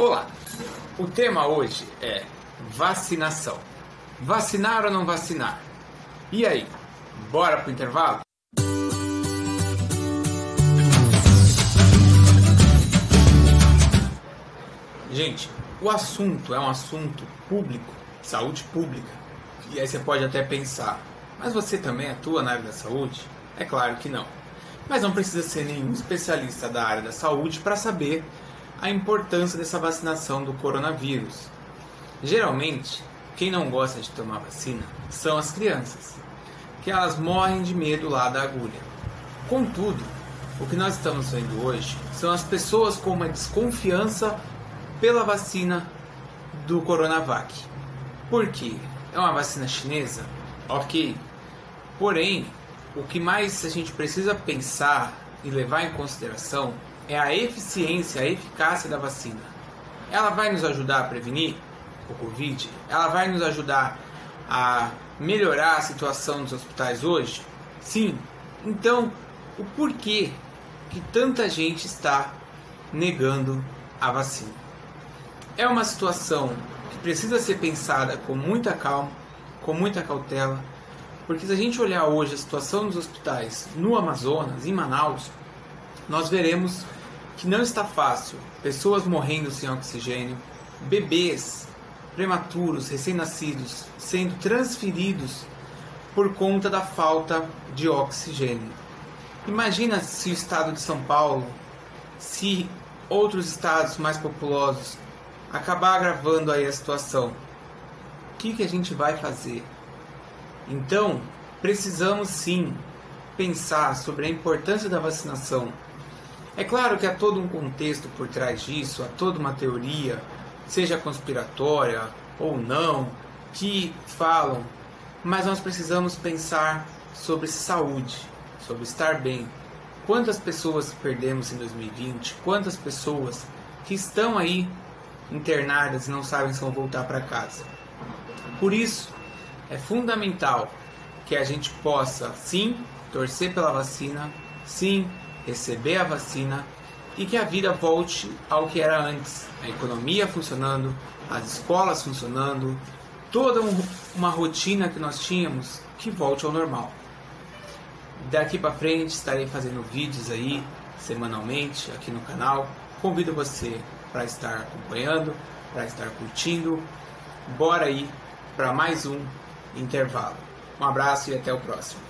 Olá! O tema hoje é vacinação. Vacinar ou não vacinar? E aí, bora pro intervalo? Gente, o assunto é um assunto público, saúde pública. E aí você pode até pensar, mas você também atua na área da saúde? É claro que não. Mas não precisa ser nenhum especialista da área da saúde para saber a importância dessa vacinação do coronavírus. Geralmente, quem não gosta de tomar vacina são as crianças, que elas morrem de medo lá da agulha. Contudo, o que nós estamos vendo hoje são as pessoas com uma desconfiança pela vacina do Coronavac. Por quê? É uma vacina chinesa? Ok. Porém, o que mais a gente precisa pensar e levar em consideração é a eficiência, a eficácia da vacina. Ela vai nos ajudar a prevenir o Covid? Ela vai nos ajudar a melhorar a situação dos hospitais hoje? Sim. Então, o porquê que tanta gente está negando a vacina? É uma situação que precisa ser pensada com muita calma, com muita cautela, porque se a gente olhar hoje a situação dos hospitais no Amazonas, em Manaus, nós veremos que não está fácil. Pessoas morrendo sem oxigênio, bebês prematuros, recém-nascidos, sendo transferidos por conta da falta de oxigênio. Imagina se o estado de São Paulo, se outros estados mais populosos acabar agravando aí a situação. O que, que a gente vai fazer? Então, precisamos sim pensar sobre a importância da vacinação é claro que há todo um contexto por trás disso, há toda uma teoria, seja conspiratória ou não, que falam, mas nós precisamos pensar sobre saúde, sobre estar bem. Quantas pessoas perdemos em 2020? Quantas pessoas que estão aí internadas e não sabem se vão voltar para casa? Por isso, é fundamental que a gente possa, sim, torcer pela vacina, sim, receber a vacina e que a vida volte ao que era antes. A economia funcionando, as escolas funcionando, toda uma rotina que nós tínhamos que volte ao normal. Daqui para frente estarei fazendo vídeos aí semanalmente aqui no canal. Convido você para estar acompanhando, para estar curtindo. Bora aí para mais um intervalo. Um abraço e até o próximo.